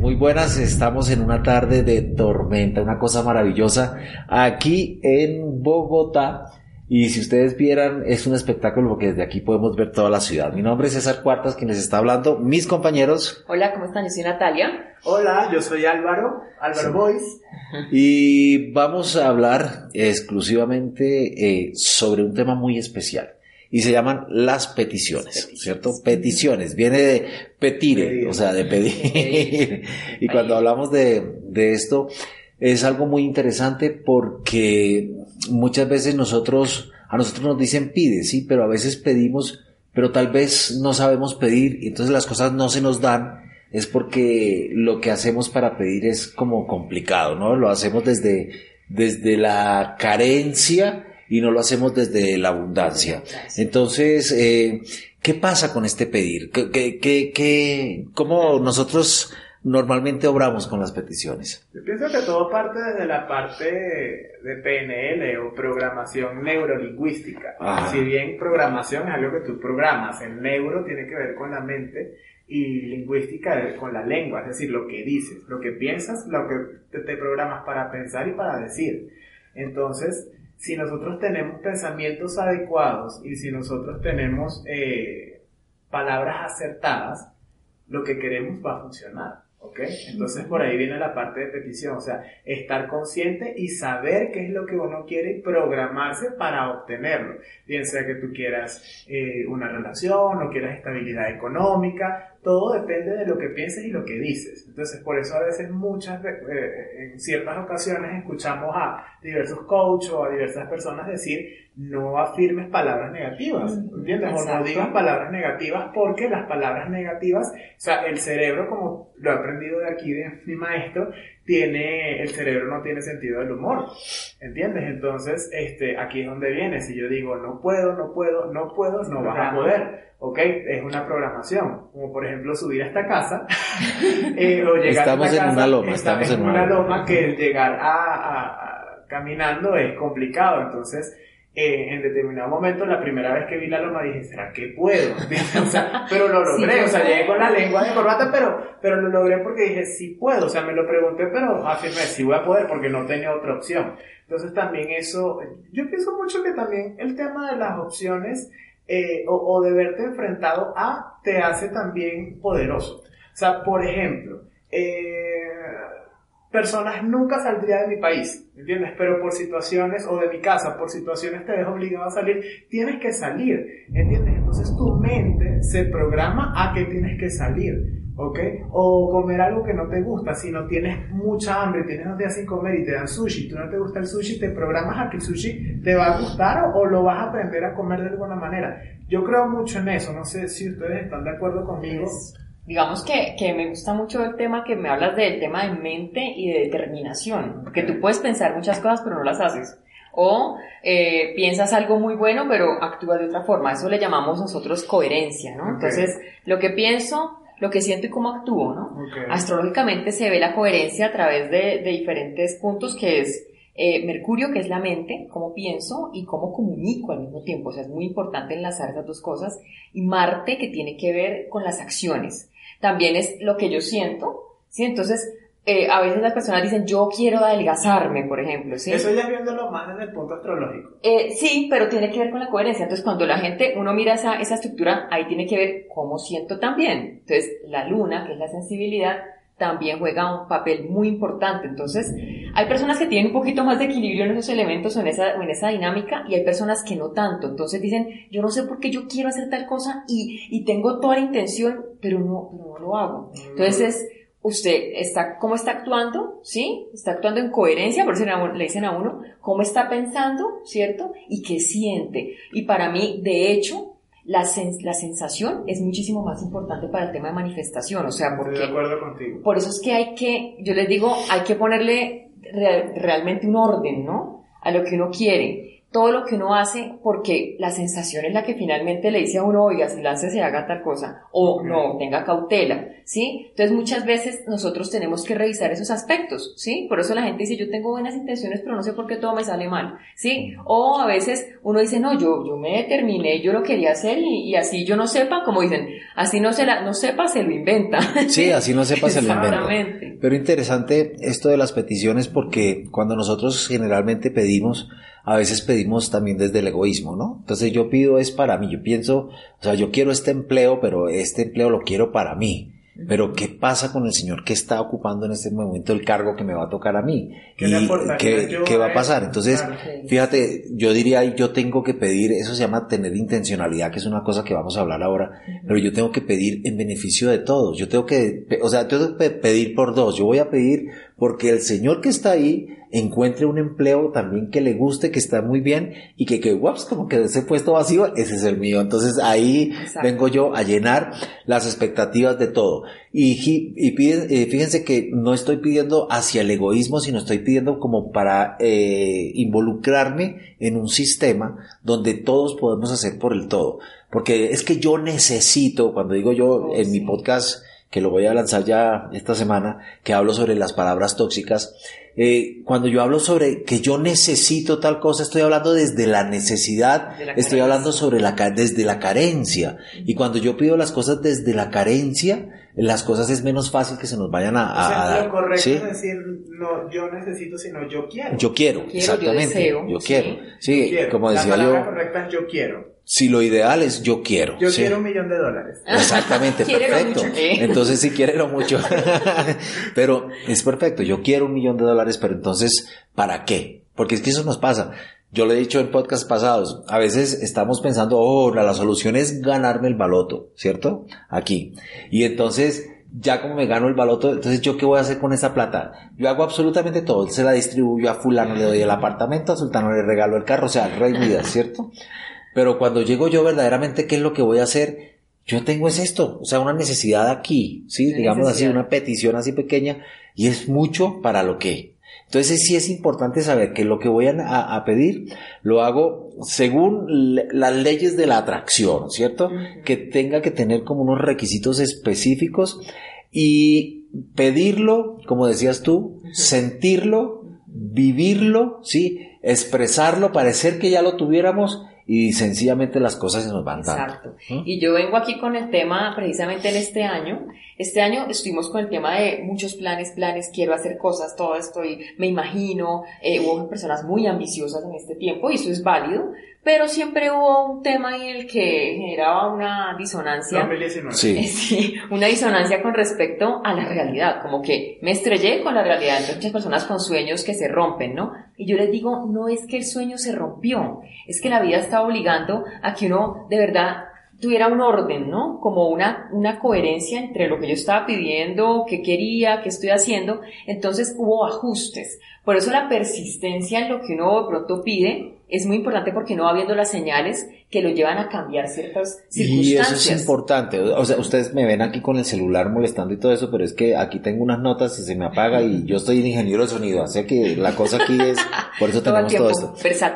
Muy buenas, estamos en una tarde de tormenta, una cosa maravillosa aquí en Bogotá. Y si ustedes vieran, es un espectáculo porque desde aquí podemos ver toda la ciudad. Mi nombre es César Cuartas, quien les está hablando. Mis compañeros. Hola, ¿cómo están? Yo soy Natalia. Hola, yo soy Álvaro, Álvaro Boys. Y vamos a hablar exclusivamente eh, sobre un tema muy especial y se llaman las peticiones, ¿cierto? Peticiones, viene de petire, o sea, de pedir. y cuando hablamos de, de esto, es algo muy interesante porque muchas veces nosotros, a nosotros nos dicen pide, sí, pero a veces pedimos, pero tal vez no sabemos pedir y entonces las cosas no se nos dan, es porque lo que hacemos para pedir es como complicado, ¿no? Lo hacemos desde, desde la carencia, y no lo hacemos desde la abundancia. Entonces, eh, ¿qué pasa con este pedir? ¿Qué, qué, qué, cómo nosotros normalmente obramos con las peticiones? Yo pienso que todo parte desde la parte de PNL o programación neurolingüística. Si bien programación es algo que tú programas, el neuro tiene que ver con la mente y lingüística con la lengua, es decir, lo que dices, lo que piensas, lo que te, te programas para pensar y para decir. Entonces, si nosotros tenemos pensamientos adecuados y si nosotros tenemos eh, palabras acertadas, lo que queremos va a funcionar. ¿Ok? Entonces por ahí viene la parte de petición, o sea, estar consciente y saber qué es lo que uno quiere y programarse para obtenerlo. Bien sea que tú quieras eh, una relación o quieras estabilidad económica, todo depende de lo que pienses y lo que dices. Entonces, por eso a veces muchas, eh, en ciertas ocasiones escuchamos a diversos coaches o a diversas personas decir, no afirmes palabras negativas, ¿entiendes? O no digas palabras negativas porque las palabras negativas, o sea, el cerebro, como lo he aprendido de aquí de mi maestro, tiene, el cerebro no tiene sentido del humor, ¿entiendes? Entonces, este, aquí es donde viene, si yo digo no puedo, no puedo, no puedo, no vas a poder, ¿ok? Es una programación, como por ejemplo subir a esta casa, eh, o llegar estamos a esta en una loma, estamos en una loma que llegar a, caminando es complicado, entonces, eh, en determinado momento, la primera vez que vi la loma dije, ¿será que puedo? o sea, pero lo logré, o sea, llegué con la lengua de corbata, pero, pero lo logré porque dije, sí puedo, o sea, me lo pregunté, pero afirmé, sí voy a poder porque no tenía otra opción. Entonces también eso, yo pienso mucho que también el tema de las opciones eh, o, o de verte enfrentado a te hace también poderoso. O sea, por ejemplo, eh, personas nunca saldría de mi país, ¿entiendes? Pero por situaciones, o de mi casa, por situaciones te ves obligado a salir, tienes que salir, ¿entiendes? Entonces tu mente se programa a que tienes que salir, ¿ok? O comer algo que no te gusta, si no tienes mucha hambre, tienes dos días sin comer y te dan sushi, tú no te gusta el sushi, te programas a que el sushi te va a gustar o, lo vas a aprender a comer de alguna manera. Yo creo mucho en eso, no sé si ustedes están de acuerdo conmigo. Digamos que, que, me gusta mucho el tema que me hablas del tema de mente y de determinación, porque tú puedes pensar muchas cosas pero no las haces. O eh, piensas algo muy bueno pero actúas de otra forma. Eso le llamamos nosotros coherencia, ¿no? Entonces, lo que pienso, lo que siento y cómo actúo, ¿no? Astrológicamente se ve la coherencia a través de, de diferentes puntos que es eh, Mercurio, que es la mente, cómo pienso y cómo comunico al mismo tiempo. O sea, es muy importante enlazar esas dos cosas. Y Marte, que tiene que ver con las acciones. También es lo que yo siento. ¿sí? Entonces, eh, a veces las personas dicen, yo quiero adelgazarme, por ejemplo. ¿sí? Eso ya viéndolo más desde el punto astrológico. Eh, sí, pero tiene que ver con la coherencia. Entonces, cuando la gente, uno mira esa, esa estructura, ahí tiene que ver cómo siento también. Entonces, la luna, que es la sensibilidad, también juega un papel muy importante. Entonces, hay personas que tienen un poquito más de equilibrio en esos elementos o en esa, en esa dinámica y hay personas que no tanto. Entonces dicen, yo no sé por qué yo quiero hacer tal cosa y, y tengo toda la intención, pero no, no lo hago. Entonces es usted está, cómo está actuando, ¿sí? Está actuando en coherencia, por eso le dicen a uno, cómo está pensando, ¿cierto? Y qué siente. Y para mí, de hecho, la, la sensación es muchísimo más importante para el tema de manifestación, o sea, porque... Estoy de acuerdo contigo. Por eso es que hay que, yo les digo, hay que ponerle realmente un orden, ¿no? A lo que uno quiere todo lo que uno hace porque la sensación es la que finalmente le dice a uno, oiga, si lance se haga tal cosa, o no, tenga cautela, ¿sí? Entonces muchas veces nosotros tenemos que revisar esos aspectos, ¿sí? Por eso la gente dice, yo tengo buenas intenciones, pero no sé por qué todo me sale mal, ¿sí? O a veces uno dice, no, yo, yo me determiné, yo lo quería hacer y, así yo no sepa, como dicen, así no se la, no sepa, se lo inventa. Sí, así no sepa, se lo inventa. Pero interesante esto de las peticiones porque cuando nosotros generalmente pedimos, a veces pedimos también desde el egoísmo, ¿no? Entonces yo pido es para mí, yo pienso, o sea, yo quiero este empleo, pero este empleo lo quiero para mí. Pero ¿qué pasa con el señor que está ocupando en este momento el cargo que me va a tocar a mí? ¿Qué, y ¿qué, va a pasar? Entonces, fíjate, yo diría, yo tengo que pedir, eso se llama tener intencionalidad, que es una cosa que vamos a hablar ahora, pero yo tengo que pedir en beneficio de todos. Yo tengo que, o sea, tengo que pedir por dos. Yo voy a pedir porque el señor que está ahí encuentre un empleo también que le guste, que está muy bien y que, que ups, como que ese puesto vacío, ese es el mío. Entonces ahí vengo yo a llenar las expectativas de todo. Y, y eh, fíjense que no estoy pidiendo hacia el egoísmo, sino estoy pidiendo como para eh, involucrarme en un sistema donde todos podemos hacer por el todo. Porque es que yo necesito, cuando digo yo oh, en mi podcast, que lo voy a lanzar ya esta semana, que hablo sobre las palabras tóxicas, eh, cuando yo hablo sobre que yo necesito tal cosa, estoy hablando desde la necesidad, estoy hablando sobre la, desde la carencia. Y cuando yo pido las cosas desde la carencia, las cosas es menos fácil que se nos vayan a, dar. Lo correcto es decir, no yo necesito, sino yo quiero. Yo quiero, exactamente. Yo, quiero. Sí, como decía la yo. correcta es yo quiero. Si lo ideal es yo quiero. Yo quiero un millón de dólares. Exactamente, perfecto. Entonces sí, quiero mucho. pero es perfecto, yo quiero un millón de dólares, pero entonces, ¿para qué? Porque es que eso nos pasa. Yo lo he dicho en podcasts pasados, a veces estamos pensando, oh, la, solución es ganarme el baloto, ¿cierto? Aquí. Y entonces, ya como me gano el baloto, entonces yo qué voy a hacer con esa plata? Yo hago absolutamente todo, se la distribuyo a fulano, le doy el apartamento, a sultano le regalo el carro, o sea, rey vida, ¿cierto? Pero cuando llego yo verdaderamente, ¿qué es lo que voy a hacer? Yo tengo es esto, o sea, una necesidad aquí, ¿sí? Digamos así, una petición así pequeña, y es mucho para lo que. Entonces sí es importante saber que lo que voy a, pedir lo hago según las leyes de la atracción, ¿cierto? Que tenga que tener como unos requisitos específicos y pedirlo, como decías tú, sentirlo, vivirlo, ¿sí? Expresarlo, parecer que ya lo tuviéramos y sencillamente las cosas se nos van dando. Exacto. Y yo vengo aquí con el tema precisamente en este año. Este año estuvimos con el tema de muchos planes, planes, quiero hacer cosas, todo esto y me imagino, eh, hubo personas muy ambiciosas en este tiempo y eso es válido, pero siempre hubo un tema en el que generaba una disonancia. Sí. sí. una disonancia con respecto a la realidad, como que me estrellé con la realidad. Hay muchas personas con sueños que se rompen, ¿no? Y yo les digo, no es que el sueño se rompió, es que la vida está obligando a que uno de verdad tuviera un orden, ¿no? Como una, una coherencia entre lo que yo estaba pidiendo, qué quería, qué estoy haciendo. Entonces hubo ajustes. Por eso la persistencia en lo que uno de pronto pide es muy importante porque no va viendo las señales que lo llevan a cambiar ciertas circunstancias. Y eso es importante. O sea, ustedes me ven aquí con el celular molestando y todo eso, pero es que aquí tengo unas notas y se me apaga y yo estoy ingeniero de sonido, así que la cosa aquí es, por eso tenemos todo, esto.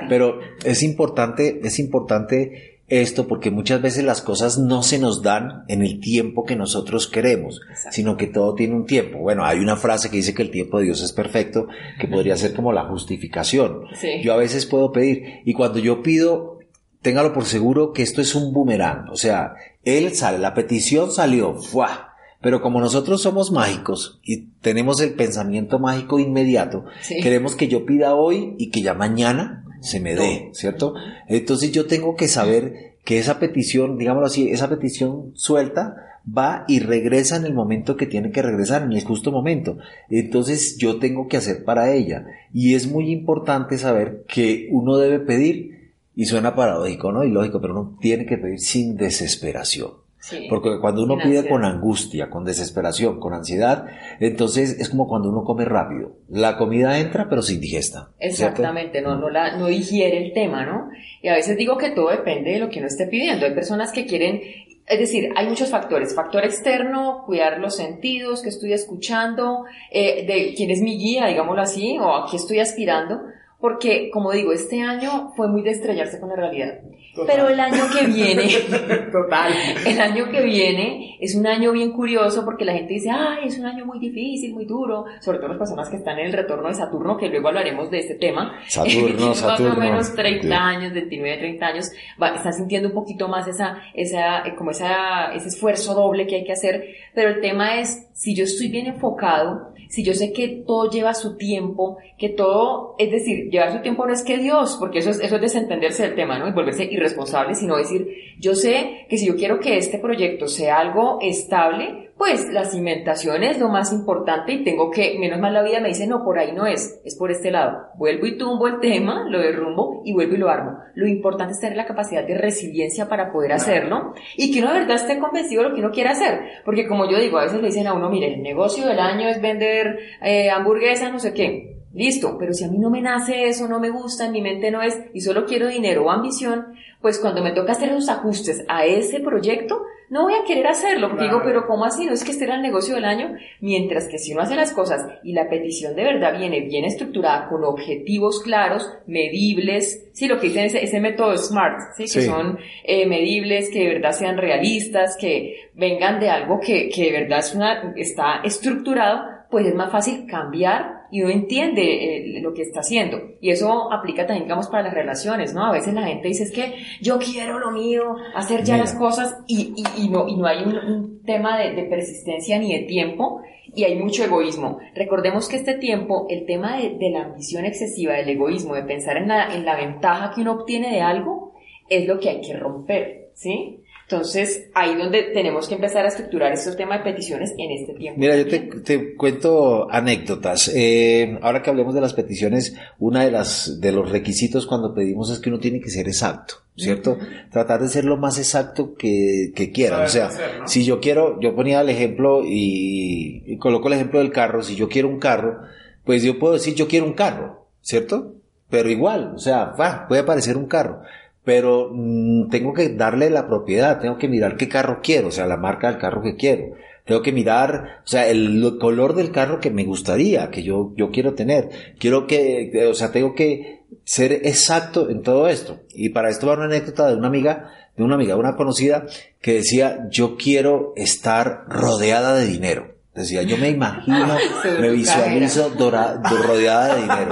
Pero es importante, es importante esto porque muchas veces las cosas no se nos dan en el tiempo que nosotros queremos, sino que todo tiene un tiempo. Bueno, hay una frase que dice que el tiempo de Dios es perfecto, que podría ser como la justificación. Yo a veces puedo pedir, y cuando yo pido, téngalo por seguro que esto es un boomerang, o sea, él sale, la petición salió, ¡fuah! Pero como nosotros somos mágicos y tenemos el pensamiento mágico inmediato, queremos que yo pida hoy y que ya mañana se me dé, ¿cierto? Entonces yo tengo que saber que esa petición, digámoslo así, esa petición suelta va y regresa en el momento que tiene que regresar, en el justo momento. Entonces yo tengo que hacer para ella. Y es muy importante saber que uno debe pedir, y suena paradójico, ¿no? Y lógico, pero uno tiene que pedir sin desesperación. Porque cuando uno pide con angustia, con desesperación, con ansiedad, entonces es como cuando uno come rápido. La comida entra, pero se indigesta. Exactamente, no, no, la, no digiere el tema, ¿no? Y a veces digo que todo depende de lo que uno esté pidiendo. Hay personas que quieren es decir, hay muchos factores. Factor externo, cuidar los sentidos, que estoy escuchando, eh, de quién es mi guía, digámoslo así, o a qué estoy aspirando. Porque, como digo, este año fue muy de estrellarse con la realidad. Pero el año que viene, Total. el año que viene es un año bien curioso porque la gente dice, ay, es un año muy difícil, muy duro, sobre todo las personas que están en el retorno de Saturno, que luego hablaremos de este tema. Saturno, Saturno. Más o menos 30 años, 29, 30 años, va, están sintiendo un poquito más esa, esa, eh, como esa, ese esfuerzo doble que hay que hacer, pero el tema es, si yo estoy bien enfocado, si yo sé que todo lleva su tiempo, que todo, es decir, llevar su tiempo no es que Dios, porque eso es, eso es desentenderse del tema, ¿no? Y volverse irresponsable, sino decir, yo sé que si yo quiero que este proyecto sea algo estable, pues la cimentación es lo más importante y tengo que, menos mal la vida me dice, no, por ahí no es, es por este lado. Vuelvo y tumbo el tema, lo derrumbo y vuelvo y lo armo. Lo importante es tener la capacidad de resiliencia para poder hacerlo y que uno de verdad esté convencido de lo que uno quiere hacer. Porque como yo digo, a veces le dicen a uno, mire, el negocio del año es vender eh, hamburguesas, no sé qué. Listo, pero si a mí no me nace eso, no me gusta, en mi mente no es, y solo quiero dinero o ambición, pues cuando me toca hacer los ajustes a ese proyecto, no voy a querer hacerlo, porque digo, pero ¿cómo así? No es que este era el negocio del año, mientras que si uno hace las cosas y la petición de verdad viene bien estructurada, con objetivos claros, medibles, sí, lo que dicen ese, ese método SMART, ¿sí? que son eh, medibles, que de verdad sean realistas, que vengan de algo que, que de verdad es una, está estructurado, pues es más fácil cambiar y uno entiende eh, lo que está haciendo. Y eso aplica también, digamos, para las relaciones, ¿no? A veces la gente dice, es que yo quiero lo mío, hacer ya las cosas y, y, y, no, y no hay un, tema de, de, persistencia ni de tiempo y hay mucho egoísmo. Recordemos que este tiempo, el tema de, de la ambición excesiva, del egoísmo, de pensar en la, en la ventaja que uno obtiene de algo, es lo que hay que romper, ¿sí? Entonces, ahí donde tenemos que empezar a estructurar estos temas de peticiones en este tiempo. Mira, yo te, te cuento anécdotas. Eh, ahora que hablemos de las peticiones, una de las de los requisitos cuando pedimos es que uno tiene que ser exacto, ¿cierto? Tratar de ser lo más exacto que, que quiera. O sea, hacer, ¿no? si yo quiero, yo ponía el ejemplo y, y coloco el ejemplo del carro, si yo quiero un carro, pues yo puedo decir yo quiero un carro, ¿cierto? Pero igual, o sea, va, puede aparecer un carro pero mmm, tengo que darle la propiedad, tengo que mirar qué carro quiero, o sea, la marca del carro que quiero. Tengo que mirar, o sea, el color del carro que me gustaría, que yo, yo quiero tener. Quiero que, o sea, tengo que ser exacto en todo esto. Y para esto va una anécdota de una amiga, de una amiga, una conocida, que decía, yo quiero estar rodeada de dinero. Decía, yo me imagino, me visualizo dora, rodeada de dinero.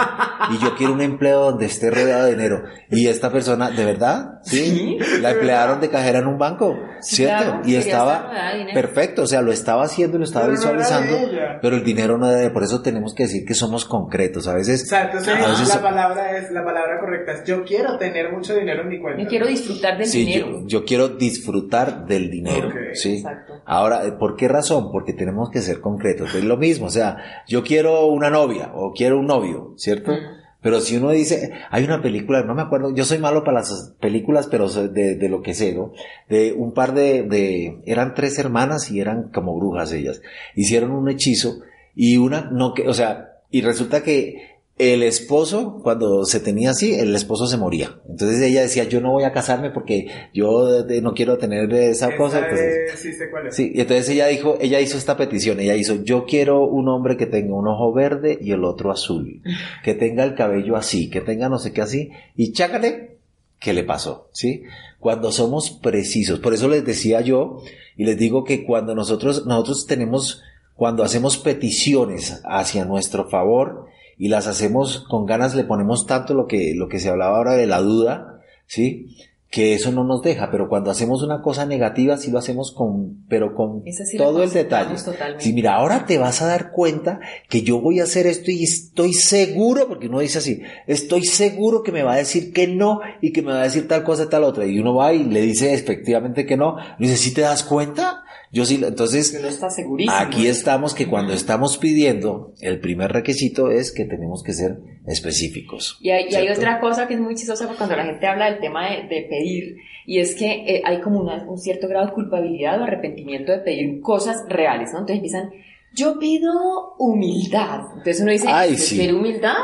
Y yo quiero un empleo donde esté rodeada de dinero. Y esta persona, ¿de verdad? Sí. ¿Sí? La emplearon de cajera en un banco, ¿cierto? Claro, y estaba perfecto, o sea, lo estaba haciendo, lo estaba Pero visualizando, pero el dinero no era de Por eso tenemos que decir que somos concretos. A veces, Exacto, entonces a veces la palabra es, la palabra correcta es yo quiero tener mucho dinero en mi cuenta. Yo quiero disfrutar del Sí, dinero. yo, yo quiero disfrutar del dinero, ¿sí? exacto. Ahora, ¿por qué razón? Porque tenemos que ser concretos. Es lo mismo, o sea, yo quiero una novia o quiero un novio, ¿cierto? Pero si uno dice, hay una película, no me acuerdo, yo soy malo para las películas, pero de, de lo que sé, ¿no? De un par de, de, eran tres hermanas y eran como brujas ellas. Hicieron un hechizo y una, no que, o sea, y resulta que el esposo, cuando se tenía así, el esposo se moría. Entonces ella decía, yo no voy a casarme porque yo eh, no quiero tener esa, Esa cosa. Entonces, es- sí sé cuál es. Sí, y entonces ella dijo, ella hizo esta petición, ella hizo, yo quiero un hombre que tenga un ojo verde y el otro azul, que tenga el cabello así, que tenga no sé qué así, y chácale, ¿qué le pasó? ¿Sí? Cuando somos precisos, por eso les decía yo, y les digo que cuando nosotros, nosotros tenemos, cuando hacemos peticiones hacia nuestro favor, y las hacemos con ganas, le ponemos tanto lo que, lo que se hablaba ahora de la duda, ¿sí? que eso no nos deja, pero cuando hacemos una cosa negativa sí lo hacemos con, pero con sí todo el detalle. totalmente. Sí, mira, ahora te vas a dar cuenta que yo voy a hacer esto y estoy seguro, porque uno dice así, estoy seguro que me va a decir que no y que me va a decir tal cosa, tal otra. Y uno va y le dice efectivamente que no. Y dice, ¿sí te das cuenta? Yo sí, entonces, está segurísimo. aquí estamos que cuando estamos pidiendo, el primer requisito es que tenemos que ser específicos. Y hay, y hay otra cosa que es muy chistosa cuando la gente habla del tema de, de pedir, y es que eh, hay como una, un cierto grado de culpabilidad o arrepentimiento de pedir cosas reales, ¿no? Entonces empiezan, yo pido humildad. Entonces uno dice, Ay, ¿yo sí. quiero humildad?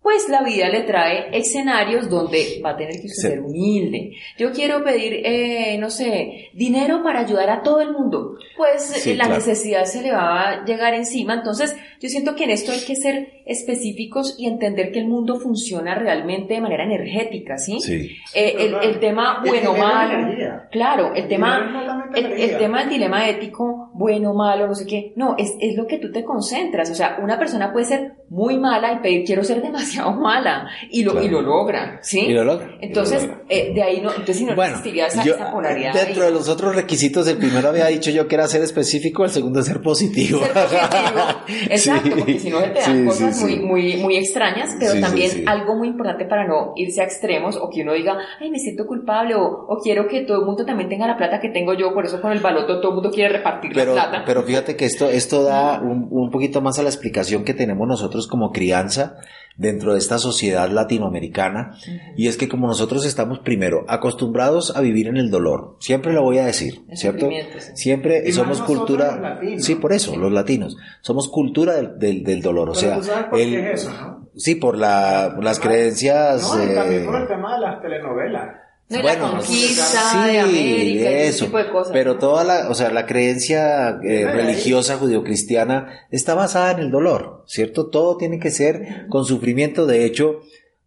Pues la vida le trae escenarios donde va a tener que usted Sí. ser humilde. Yo quiero pedir, eh, no sé, dinero para ayudar a todo el mundo. Pues Sí, eh, la claro. necesidad se le va a llegar encima. Entonces, yo siento que en esto hay que ser específicos y entender que el mundo funciona realmente de manera energética, ¿sí? Sí. Eh, el, el tema El bueno es malo. Claro, el El tema, el, el tema del dilema ético, bueno, malo, no sé qué. No, es, es lo que tú te concentras. O sea, una persona puede ser muy mala y pedir quiero ser demasiado mala y lo, y lo logra, ¿sí? Y lo logra, Entonces, lo logra. eh, de ahí no, entonces si no Bueno, existiría esa, yo, esa polaridad. dentro ahí. de los otros requisitos, el primero había dicho yo que era ser específico, el segundo ser positivo. Ser positivo. Exacto, Sí. porque si no se te dan Sí, cosas sí. Muy, muy, muy extrañas, pero también algo muy importante para no irse a extremos o que uno diga, ay, me siento culpable o, o quiero que todo el mundo también tenga la plata que tengo yo, por eso con el baloto todo el mundo quiere repartir Pero, la plata. pero fíjate que esto, esto da un, un poquito más a la explicación que tenemos nosotros como crianza dentro de esta sociedad latinoamericana. Y es que como nosotros estamos primero acostumbrados a vivir en el dolor, siempre lo voy a decir, El ¿cierto? sí. Siempre Y somos cultura, los latinos. sí, por eso, los latinos, somos cultura del, del, del dolor, o Pero sea, tú sabes por el- qué es eso, ¿no? sí, por la, por las creencias, No, y también eh, por el tema de las telenovelas. No, bueno, la conquista sí, de América y ese eso, tipo de cosas. pero ¿no? toda la, o sea, la creencia eh, religiosa judio-cristiana está basada en el dolor, ¿cierto? Todo tiene que ser con sufrimiento. De hecho,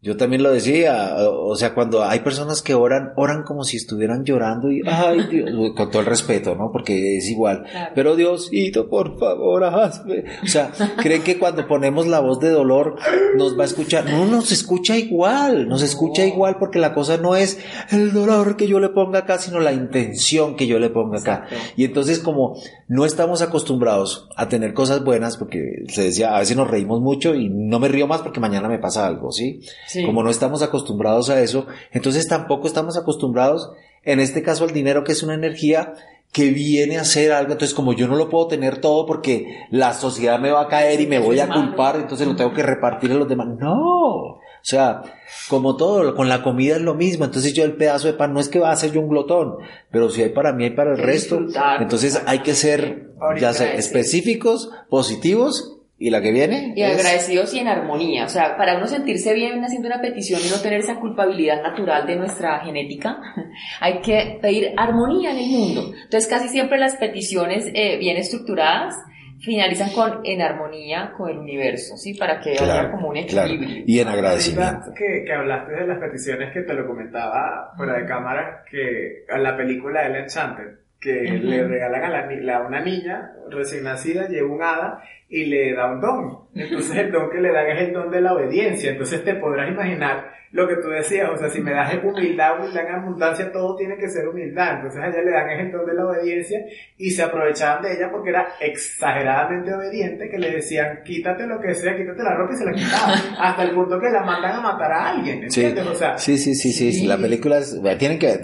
yo también lo decía, o sea, cuando hay personas que oran, oran como si estuvieran llorando y, ay Dios, con todo el respeto, ¿no? Porque es igual. Claro. Pero Diosito, por favor, hazme. O sea, creen que cuando ponemos la voz de dolor nos va a escuchar. No, nos escucha igual, nos escucha igual porque la cosa no es el dolor que yo le ponga acá, sino la intención que yo le ponga acá. Exacto. Y entonces como no estamos acostumbrados a tener cosas buenas, porque se decía, a veces nos reímos mucho y no me río más porque mañana me pasa algo, ¿sí? Sí. Como no estamos acostumbrados a eso, entonces tampoco estamos acostumbrados, en este caso al dinero que es una energía que viene a hacer algo, entonces como yo no lo puedo tener todo porque la sociedad me va a caer y me voy a culpar, entonces lo tengo que repartir a los demás. No, o sea, como todo, con la comida es lo mismo, entonces yo el pedazo de pan no es que va a ser yo un glotón, pero si hay para mí, hay para el resto, entonces hay que ser, ya sea, específicos, positivos, y la que viene Y es- agradecidos y en armonía. O sea, para uno sentirse bien haciendo una petición y no tener esa culpabilidad natural de nuestra genética, hay que pedir armonía en el mundo. Entonces, casi siempre las peticiones eh, bien estructuradas finalizan con en armonía con el universo, ¿sí? Para que haya Claro, como un claro, equilibrio. y en agradecimiento. Ahorita Que, que hablaste de las peticiones que te lo comentaba fuera de cámara, que a la película El Enchanted, que Ujú. le regalan a, la, ni- a una niña recién nacida, lleva un hada y le da un don. Entonces el don que le dan es el don de la obediencia. Entonces te podrás imaginar lo que tú decías, o sea, si me das humildad, humildad en abundancia, todo tiene que ser humildad. Entonces a ella le dan es el don de la obediencia y se aprovechaban de ella porque era exageradamente obediente, que le decían, quítate lo que sea, quítate la ropa y se la quitaban. Hasta el punto que la mandan a matar a alguien, Sí, ¿entiendes? O sea, sí, sí, sí, sí, sí, la película es, tienen que,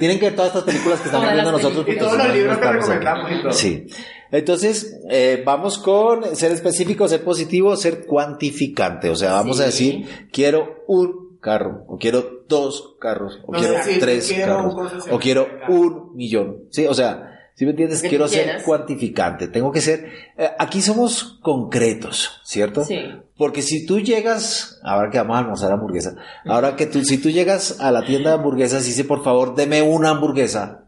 tienen que ver todas estas películas que estamos viendo nosotros. y todos los libros que estamos aquí. recomendamos y todo. Sí. Entonces, eh, vamos con ser específico, ser positivo, ser cuantificante. O sea, vamos a Sí. decir, quiero un carro, o quiero dos carros, o No quiero tres quiero carros, o quiero un millón. Sí, o sea, si me entiendes, que quiero ser cuantificante. Tengo que ser, eh, aquí somos concretos, ¿cierto? Sí. Porque si tú llegas, ahora que vamos a almorzar hamburguesa, ahora que tú, si tú llegas a la tienda de hamburguesas y dice, por favor, deme una hamburguesa,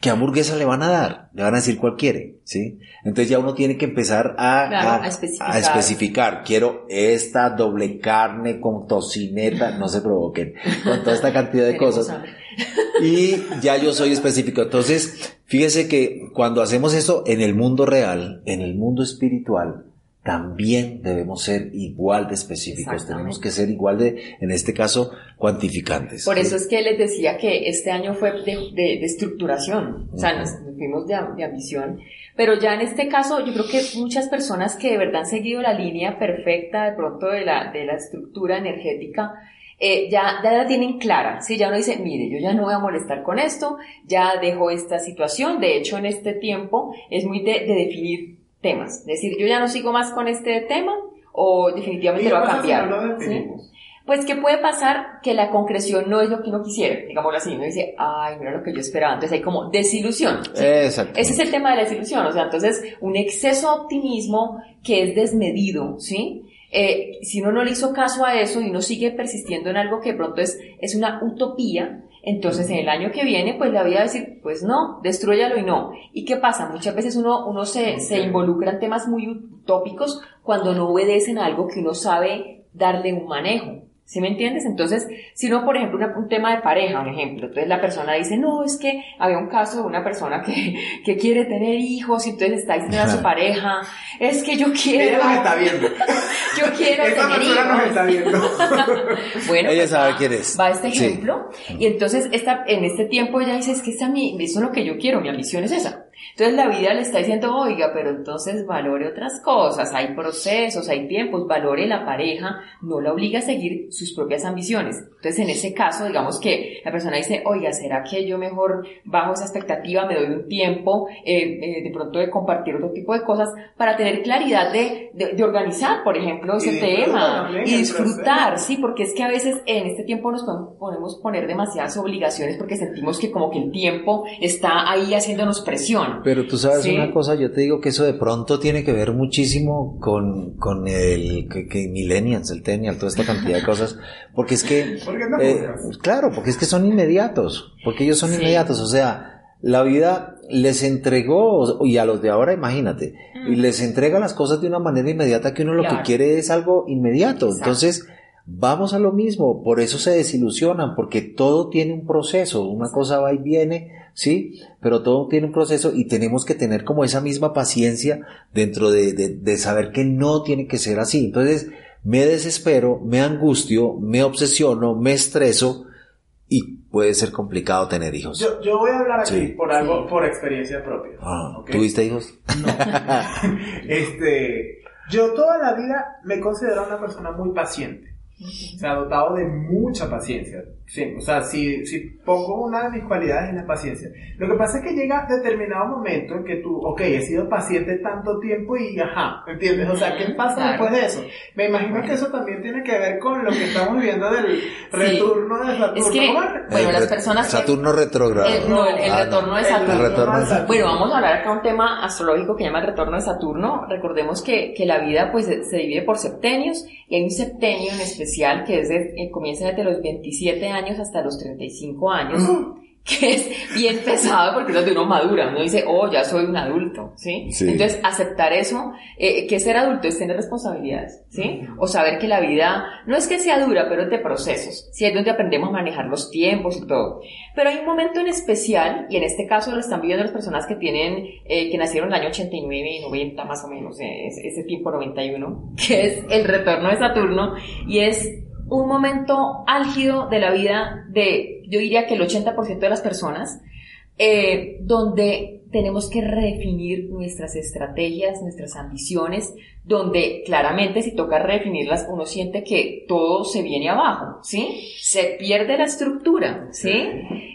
¿qué hamburguesa le van a dar? Le van a decir cuál quiere, ¿sí? Entonces ya uno tiene que empezar a, Claro, a- a especificar. a especificar. Quiero esta doble carne con tocineta, no se provoquen, con toda esta cantidad de cosas. Y ya yo soy específico. Entonces, fíjese que cuando hacemos eso en el mundo real, en el mundo espiritual, también debemos ser igual de específicos. Tenemos que ser igual de, en este caso, cuantificantes. Por eso es que les decía que este año fue de, de- de estructuración, o sea, Ujú. nos, nos fuimos de, de ambición, pero ya en este caso yo creo que muchas personas que de verdad han seguido la línea perfecta de pronto de la, de la estructura energética, eh, ya, ya la tienen clara, ¿sí? Ya uno dice, mire, yo ya no voy a molestar con esto, ya dejo esta situación, de hecho en este tiempo es muy de, definir temas, es decir, yo ya no sigo más con este tema o definitivamente lo va a cambiar. Pues que puede pasar que la concreción no es lo que uno quisiera, digámoslo así, uno dice, ay, mira lo que yo esperaba, entonces hay como desilusión. Ese es el tema de la desilusión, o sea, entonces un exceso de optimismo que es desmedido, ¿sí? Eh, si uno no le hizo caso a eso y uno sigue persistiendo en algo que de pronto es, es una utopía, entonces en el año que viene, pues la vida va a decir, pues no, destruyalo y no. ¿Y qué pasa? Muchas veces uno, uno se, se involucra en temas muy utópicos cuando no obedecen a algo que uno sabe darle un manejo. ¿Sí me entiendes? Entonces, si no, por ejemplo, un tema de pareja, un ejemplo, entonces la persona dice, no, es que había un caso de una persona que, que quiere tener hijos y entonces está diciendo a su pareja, es que yo quiero... Ella nos está viendo. yo quiero tener persona hijos. nos está viendo. bueno, Ella pues sabe va, quién es. Va este Sí. ejemplo y entonces esta, en este tiempo ella dice, es que esta mi, eso es lo que yo quiero, mi ambición es esa. Entonces la vida le está diciendo, oiga, pero entonces valore otras cosas, hay procesos, hay tiempos, valore la pareja, no la obliga a seguir sus propias ambiciones. Entonces en ese caso, digamos que la persona dice, oiga, ¿será que yo mejor bajo esa expectativa, me doy un tiempo eh, eh, de pronto de compartir otro tipo de cosas para tener claridad de, de, de organizar, por ejemplo, ese Y tema y disfrutar, sí, porque es que a veces en este tiempo nos podemos- podemos poner demasiadas obligaciones porque sentimos que como que el tiempo está ahí haciéndonos presión. Pero tú sabes Sí. una cosa, yo te digo que eso de pronto tiene que ver muchísimo con, con el que, que millennials, el tennial, toda esta cantidad de cosas, porque es que, ¿Por qué no eh, claro, porque es que son inmediatos, porque ellos son Sí. inmediatos, o sea, la vida les entregó, y a los de ahora imagínate, Mm. y les entrega las cosas de una manera inmediata que uno lo Claro. que quiere es algo inmediato, Exacto. entonces... Vamos a lo mismo, por eso se desilusionan, porque todo tiene un proceso, una cosa va y viene, ¿sí? Pero todo tiene un proceso y tenemos que tener como esa misma paciencia dentro de, de- de saber que no tiene que ser así. Entonces, me desespero, me angustio, me obsesiono, me estreso y puede ser complicado tener hijos. Yo, yo voy a hablar aquí Sí. por algo, por experiencia propia. Ah. ¿Tuviste hijos? Este, yo toda la vida me considero una persona muy paciente. O sea, dotado de mucha paciencia. Sí, o sea, si, si pongo una de mis cualidades es la paciencia. Lo que pasa es que llega determinado momento en que tú, ok, he sido paciente tanto tiempo y ajá, ¿entiendes? O sea, ¿qué pasa Claro. después de eso? Me imagino que eso también tiene que ver con lo que estamos viviendo del retorno de Saturno. Es que, ¿Cómo bueno, El las personas que- Saturno retrógrado. El, no, el, el Ah, no. retorno de El Saturno. El retorno de Saturno. Bueno, vamos a hablar acá un tema astrológico que llama el retorno de Saturno. Recordemos que, que la vida pues se se divide por septenios y hay un septenio en especial que es de- eh, comienza desde los 27 años hasta los 35 años. que es bien pesado porque es donde uno madura, uno dice, oh, ya soy un adulto, ¿sí? Sí. Entonces, aceptar eso, eh, que ser adulto es tener responsabilidades, ¿sí? O saber que la vida no es que sea dura, pero es de procesos, ¿sí? Es donde aprendemos a manejar los tiempos y todo. Pero hay un momento en especial, y en este caso lo están viviendo las personas que tienen, eh, que nacieron en el año 89 y 90 más o menos, eh, ese tiempo 91, que es el retorno de Saturno, y es un momento álgido de la vida de, yo diría que el 80% de las personas, eh, donde tenemos que redefinir nuestras estrategias, nuestras ambiciones, donde claramente si toca redefinirlas uno siente que todo se viene abajo, ¿sí? Se pierde la estructura, ¿sí?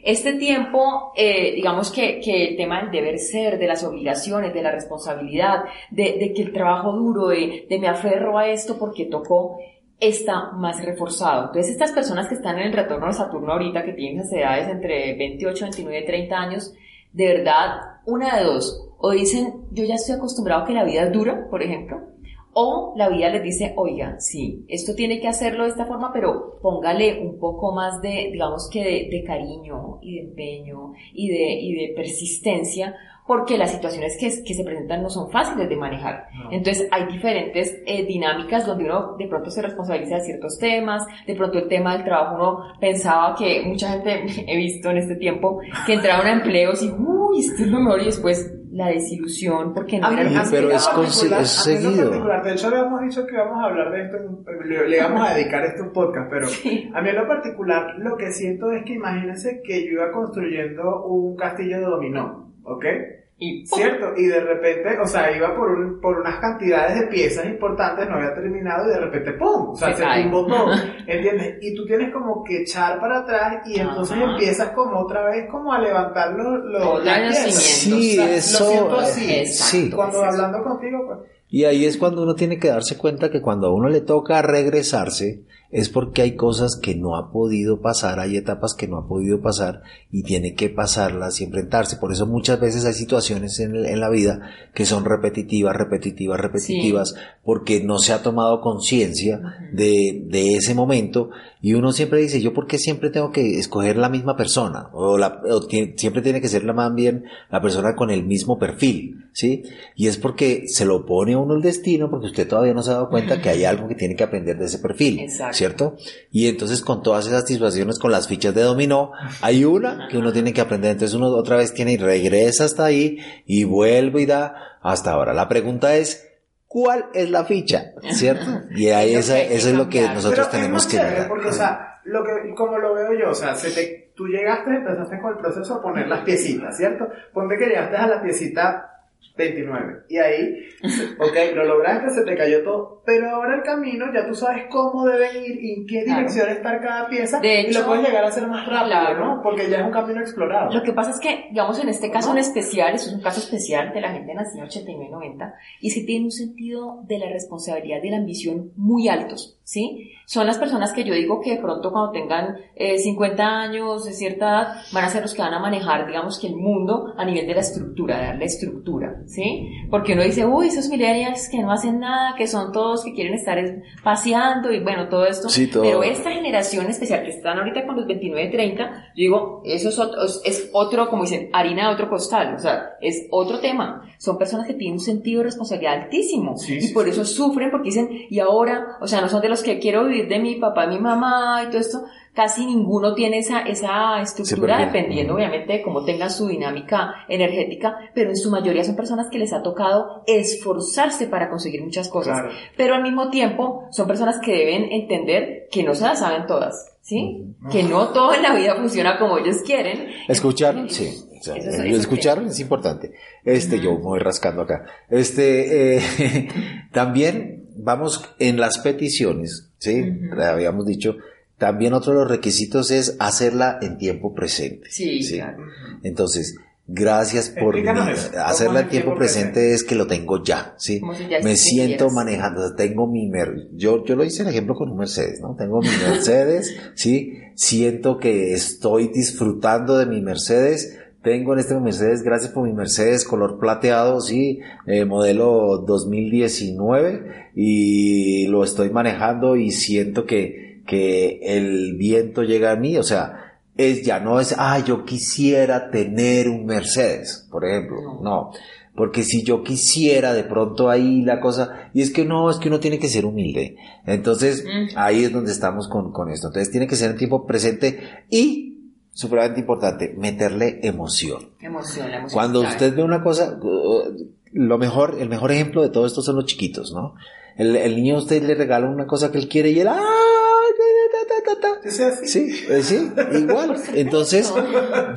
Este tiempo, eh, digamos que, que el tema del deber ser, de las obligaciones, de la responsabilidad, de, de que el trabajo duro, de, de me aferro a esto porque tocó, está más reforzado. Entonces, estas personas que están en el retorno de Saturno ahorita, que tienen esas edades entre 28, 29, 30 años, de verdad, una de dos, o dicen, yo ya estoy acostumbrado a que la vida es dura, por ejemplo, o la vida les dice, oiga, sí, esto tiene que hacerlo de esta forma, pero póngale un poco más de, digamos que de, de cariño y de empeño y de, y de persistencia, porque las situaciones que, que se presentan no son fáciles de manejar. No. Entonces hay diferentes eh, dinámicas donde uno de pronto se responsabiliza de ciertos temas, de pronto el tema del trabajo uno pensaba que mucha gente he visto en este tiempo que entraban a empleos y uy, esto es lo mejor y después la desilusión porque no era pero es particular- es a mí en lo seguido. particular, De hecho, habíamos dicho que íbamos a hablar de esto, le, le íbamos a dedicar esto un podcast, pero Sí. a mí en lo particular lo que siento es que imagínense que yo iba construyendo un castillo de dominó, ¿ok? ¿Cierto? Y de repente, o sea, iba por, un, por unas cantidades de piezas importantes, no había terminado y de repente ¡pum! O sea, se, tumbó todo. ¿Entiendes? Y tú tienes como que echar para atrás y entonces empiezas como otra vez como a levantar los, los Sí, eso. Lo siento así. Sí. Cuando hablando contigo, pues. Y ahí es cuando uno tiene que darse cuenta que cuando a uno le toca regresarse, es porque hay cosas que no ha podido pasar, hay etapas que no ha podido pasar y tiene que pasarlas y enfrentarse. Por eso muchas veces hay situaciones en, la vida que son repetitivas, repetitivas, repetitivas, porque no se ha tomado conciencia de, de, ese momento y uno siempre dice, yo por qué siempre tengo que escoger la misma persona o, la, siempre tiene que ser la, más bien la persona con el mismo perfil, ¿sí? Y es porque se lo pone a uno el destino porque usted todavía no se ha dado cuenta que hay algo que tiene que aprender de ese perfil. Exacto. ¿cierto? Y entonces con todas esas situaciones, con las fichas de dominó, hay una que uno tiene que aprender. Entonces uno otra vez tiene y regresa hasta ahí y vuelve y da hasta ahora. La pregunta es, ¿cuál es la ficha? ¿Cierto? Y ahí esa, eso es lo que nosotros tenemos que ver. Porque, o sea, lo que, como lo veo yo, o sea, se te, tú llegaste, empezaste con el proceso a poner las piecitas, ¿cierto? Ponte que llegaste a la piecita 29. Y ahí, ok, lo lograste, se te cayó todo, pero ahora el camino ya tú sabes cómo deben ir y en qué dirección estar cada pieza y lo puedes llegar a hacer más rápido, ¿no? Porque ya es un camino explorado. Lo que pasa es que, digamos, en este caso en especial, es un caso especial de la gente nacida en 89 90, y es que tiene un sentido de la responsabilidad y de la ambición muy altos, ¿sí? Son las personas que yo digo que de pronto cuando tengan 50 eh, años, de cierta edad, van a ser los que van a manejar, digamos, que el mundo a nivel de la estructura, de darle estructura. ¿Sí? Porque uno dice, uy, esos millennials que no hacen nada, que son todos que quieren estar paseando y bueno, todo esto. Pero esta generación especial que están ahorita con los 29, 30, yo digo, eso es otro, es otro, como dicen, harina de otro costal, o sea, es otro tema. Son personas que tienen un sentido de responsabilidad altísimo y por eso sufren porque dicen, y ahora, o sea, no son de los que quiero vivir de mi papá, mi mamá y todo esto, casi ninguno tiene esa, esa estructura, dependiendo obviamente de cómo tengan su dinámica energética, pero en su mayoría son personas que les ha tocado esforzarse para conseguir muchas cosas. Pero al mismo tiempo son personas que deben entender que no se las saben todas, ¿sí? Que no todo en la vida funciona como ellos quieren. Escuchar, sí. escuchar es importante. Este, yo me voy rascando acá. Este, eh, también vamos en las peticiones, ¿sí? Habíamos dicho, también otro de los requisitos es hacerla en tiempo presente. Sí, Claro. Entonces, gracias por hacerla en tiempo presente, es que lo tengo ya, ¿sí? Me siento manejando, tengo mi yo yo lo hice el ejemplo con un Mercedes, ¿no? Tengo mi Mercedes, ¿sí? Siento que estoy disfrutando de mi Mercedes. Tengo en este Mercedes, gracias por mi Mercedes color plateado, sí, eh, modelo 2019 y lo estoy manejando y siento que que el viento llega a mí, o sea, es ya no es, ah, yo quisiera tener un Mercedes, por ejemplo, no. Porque si yo quisiera de pronto ahí la cosa, y es que no, es que uno tiene que ser humilde. Entonces, ahí es donde estamos con, con esto. Entonces, tiene que ser en tiempo presente y, supremamente importante, meterle emoción. Emoción, emoción. Cuando usted ve una cosa, uh, lo mejor, el mejor ejemplo de todo esto son los chiquitos, ¿no? El, el niño a usted le regala una cosa que él quiere y él, ¡ah! Sí, pues sí, igual. Entonces,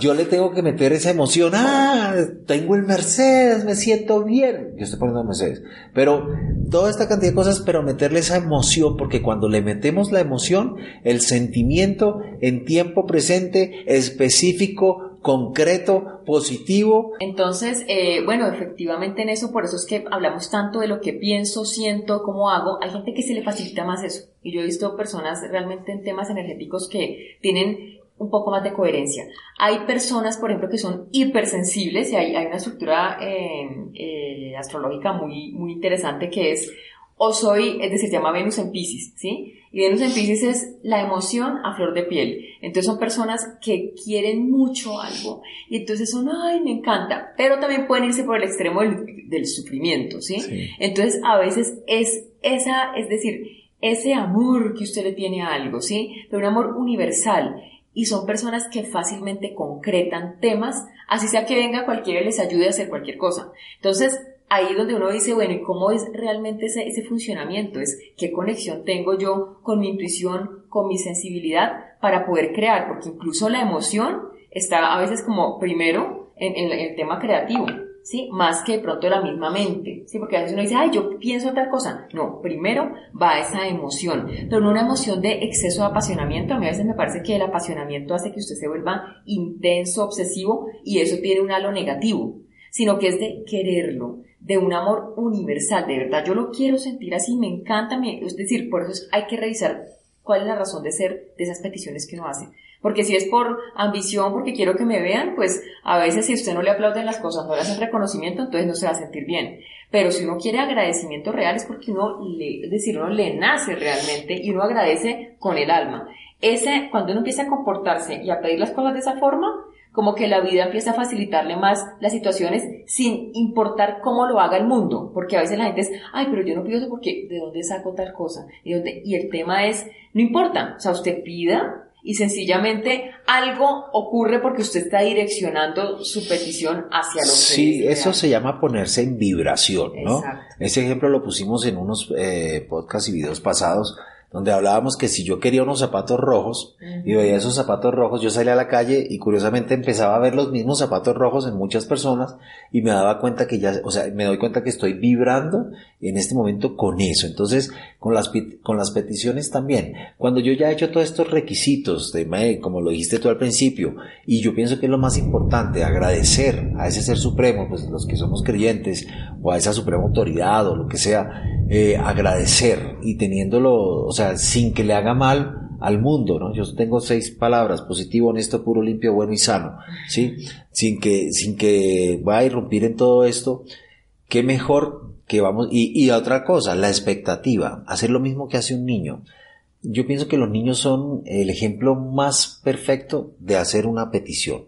yo le tengo que meter esa emoción. Ah, tengo el Mercedes, me siento bien. Yo estoy poniendo el Mercedes. Pero toda esta cantidad de cosas, pero meterle esa emoción, porque cuando le metemos la emoción, el sentimiento en tiempo presente, específico, concreto, positivo. Entonces, eh, bueno, efectivamente en eso, por eso es que hablamos tanto de lo que pienso, siento, cómo hago. Hay gente que se le facilita más eso. Y yo he visto personas realmente en temas energéticos que tienen un poco más de coherencia. Hay personas, por ejemplo, que son hipersensibles y hay, hay una estructura eh, eh, astrológica muy, muy interesante que es o soy, es decir, se llama Venus en Pisces, ¿sí? Y Venus en Pisces es la emoción a flor de piel. Entonces son personas que quieren mucho algo y entonces son, ay, me encanta, pero también pueden irse por el extremo del, sufrimiento, ¿sí? Entonces a veces es esa, es decir, ese amor que usted le tiene a algo, ¿sí? Pero un amor universal. Y son personas que fácilmente concretan temas, así sea que venga cualquiera y les ayude a hacer cualquier cosa. Entonces, ahí donde uno dice, bueno, ¿y cómo es realmente ese, funcionamiento? Es qué conexión tengo yo con mi intuición, con mi sensibilidad para poder crear, porque incluso la emoción está a veces como primero en, el tema creativo. ¿sí? Más que de pronto la misma mente, ¿sí? Porque a veces uno dice, ay, yo pienso tal cosa. No, primero va esa emoción, pero no una emoción de exceso de apasionamiento. A mí a veces me parece que el apasionamiento hace que usted se vuelva intenso, obsesivo, y eso tiene un halo negativo, sino que es de quererlo, de un amor universal, de verdad, yo lo quiero sentir así, me encanta, es decir, por eso hay que revisar cuál es la razón de ser de esas peticiones que uno hace. Porque si es por ambición, porque quiero que me vean, pues a veces si usted no le aplauden las cosas, no le hacen reconocimiento, entonces no se va a sentir bien. Pero si uno quiere agradecimiento real es porque uno le, es decir, uno le nace realmente y uno agradece con el alma. Ese, cuando uno empieza a comportarse y a pedir las cosas de esa forma, como que la vida empieza a facilitarle más las situaciones sin importar cómo lo haga el mundo, porque a veces la gente es, ay, pero yo no pido eso porque ¿de dónde saco tal cosa? ¿Y, dónde? y el tema es, no importa, o sea, usted pida y sencillamente algo ocurre porque usted está direccionando su petición hacia lo que Sí, eso se llama ponerse en vibración, ¿no? Ese ejemplo lo pusimos en unos eh, podcasts y videos pasados donde hablábamos que si yo quería unos zapatos rojos y veía esos zapatos rojos, yo salía a la calle y curiosamente empezaba a ver los mismos zapatos rojos en muchas personas y me daba cuenta que ya, o sea, me doy cuenta que estoy vibrando en este momento con eso. Entonces, con las, con las peticiones también. Cuando yo ya he hecho todos estos requisitos, de, como lo dijiste tú al principio, y yo pienso que es lo más importante, agradecer a ese ser supremo, pues los que somos creyentes, o a esa suprema autoridad, o lo que sea, eh, agradecer y teniéndolo, o sea, sin que le haga mal al mundo, ¿no? Yo tengo seis palabras, positivo, honesto, puro, limpio, bueno y sano, ¿sí? Sin que, sin que vaya a irrumpir en todo esto, qué mejor que vamos, y, y otra cosa, la expectativa, hacer lo mismo que hace un niño. Yo pienso que los niños son el ejemplo más perfecto de hacer una petición,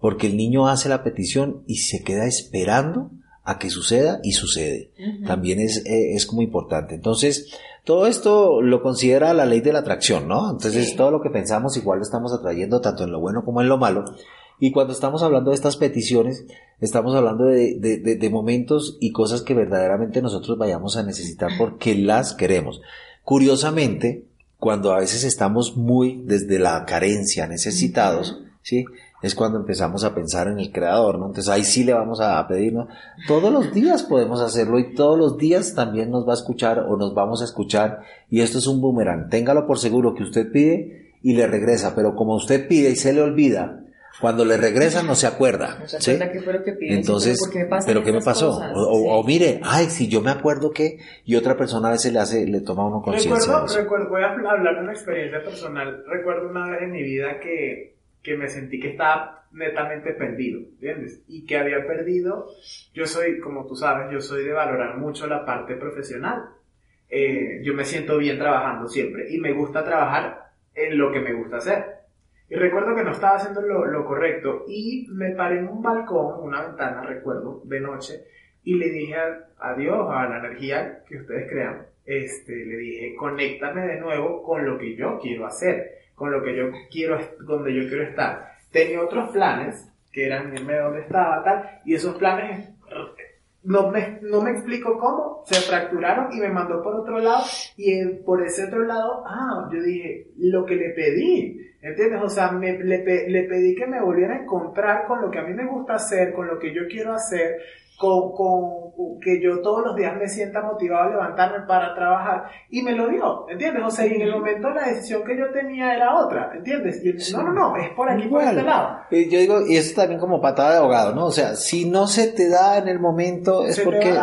porque el niño hace la petición y se queda esperando a que suceda y sucede. También es, eh, es como importante. Entonces, todo esto lo considera la ley de la atracción, ¿no? Entonces, todo lo que pensamos igual lo estamos atrayendo tanto en lo bueno como en lo malo. Y cuando estamos hablando de estas peticiones, estamos hablando de, de, de, momentos y cosas que verdaderamente nosotros vayamos a necesitar porque las queremos. Curiosamente, cuando a veces estamos muy desde la carencia necesitados, ¿sí? Es cuando empezamos a pensar en el creador, ¿no? Entonces ahí sí le vamos a pedir, ¿no? Todos los días podemos hacerlo y todos los días también nos va a escuchar o nos vamos a escuchar y esto es un boomerang. Téngalo por seguro que usted pide y le regresa, pero como usted pide y se le olvida, cuando le regresa no se acuerda. No se acuerda qué fue lo que pidió. Entonces, ¿pero qué me pasó? O, mire, ay, si yo me acuerdo que, y otra persona a veces le hace, le toma uno conciencia. Recuerdo, recuerdo, voy a hablar de una experiencia personal. Recuerdo una vez en mi vida que que me sentí que estaba netamente perdido, ¿entiendes? Y que había perdido, yo soy, como tú sabes, yo soy de valorar mucho la parte profesional. Eh, yo me siento bien trabajando siempre y me gusta trabajar en lo que me gusta hacer. Y recuerdo que no estaba haciendo lo, lo correcto y me paré en un balcón, una ventana, recuerdo, de noche, y le dije a, Dios, a la energía que ustedes crean, este, le dije, conéctame de nuevo con lo que yo quiero hacer con lo que yo quiero, donde yo quiero estar. Tenía otros planes, que eran irme de donde estaba, tal, y esos planes no me, no me explico cómo, se fracturaron y me mandó por otro lado, y por ese otro lado, ah, yo dije, lo que le pedí, ¿entiendes? O sea, me, le, le pedí que me volviera a encontrar con lo que a mí me gusta hacer, con lo que yo quiero hacer, con, con, que yo todos los días me sienta motivado a levantarme para trabajar y me lo dio, ¿entiendes? O sea, y en el momento la decisión que yo tenía era otra, ¿entiendes? Y no, no, no, es por aquí, por este lado. Yo digo, y eso también como patada de abogado, ¿no? O sea, si no se te da en el momento es porque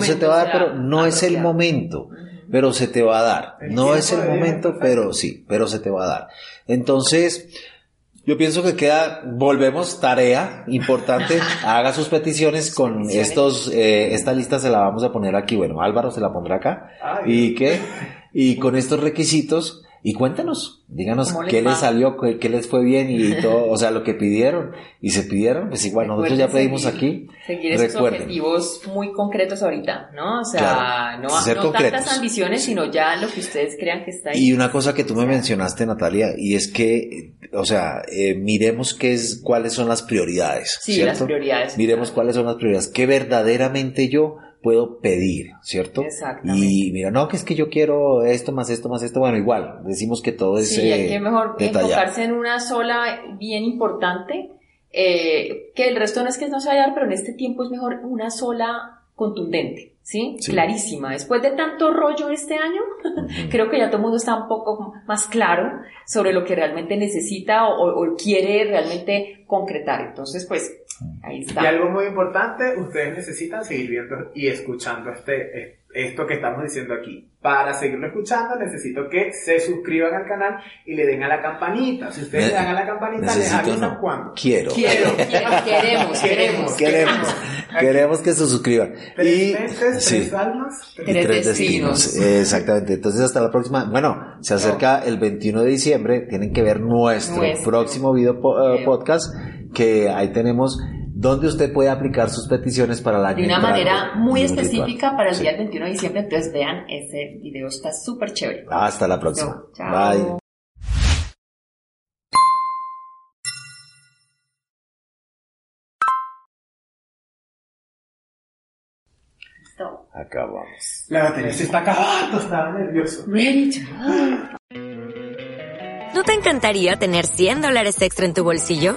se te va a dar, pero no es el momento, pero se te va a dar. no es el momento, pero sí, pero se te va a dar. Entonces, yo pienso que queda, volvemos, tarea importante, haga sus peticiones con estos, eh, esta lista se la vamos a poner aquí, bueno, Álvaro se la pondrá acá, y que, y con estos requisitos, y cuéntanos, díganos qué les salió, qué, les fue bien y todo, o sea, lo que pidieron y se pidieron, pues igual nosotros ya pedimos aquí. Seguir esos objetivos muy concretos ahorita, ¿no? O sea, no, no tantas ambiciones, sino ya lo que ustedes crean que está ahí. Y una cosa que tú me mencionaste, Natalia, y es que, o sea, eh, miremos qué es, cuáles son las prioridades. Sí, las prioridades. Miremos cuáles son las prioridades, que verdaderamente yo puedo pedir, ¿cierto? Exactamente. Y mira, no, que es que yo quiero esto más esto más esto, bueno, igual, decimos que todo es... Sí, hay que mejor enfocarse en una sola bien importante eh, que el resto no es que no se vaya a dar, pero en este tiempo es mejor una sola contundente, ¿sí? Clarísima. Después de tanto rollo este año, creo que ya todo el mundo está un poco más claro sobre lo que realmente necesita o, quiere realmente concretar. Entonces, pues, ahí está. Y algo muy importante, ustedes necesitan seguir viendo y escuchando este esto que estamos diciendo aquí. Para seguirlo escuchando necesito que se suscriban al canal y le den a la campanita. Si ustedes le dan a la campanita, les avisan cuándo. Quiero. Quiero. queremos, queremos. Queremos. Queremos que se suscriban. Tres y, mentes, tres almas, tres, tres destinos. Exactamente. Entonces hasta la próxima. Bueno, se acerca el 21 de diciembre. Tienen que ver nuestro, próximo video eh, podcast que ahí tenemos donde usted puede aplicar sus peticiones para la De una manera muy específica para el día 21 de diciembre, entonces vean, ese video está súper chévere. Hasta la próxima. Bye. Acabamos. La batería se está acabando, estaba nervioso. Ready ¿No te encantaría tener 100 dólares extra en tu bolsillo?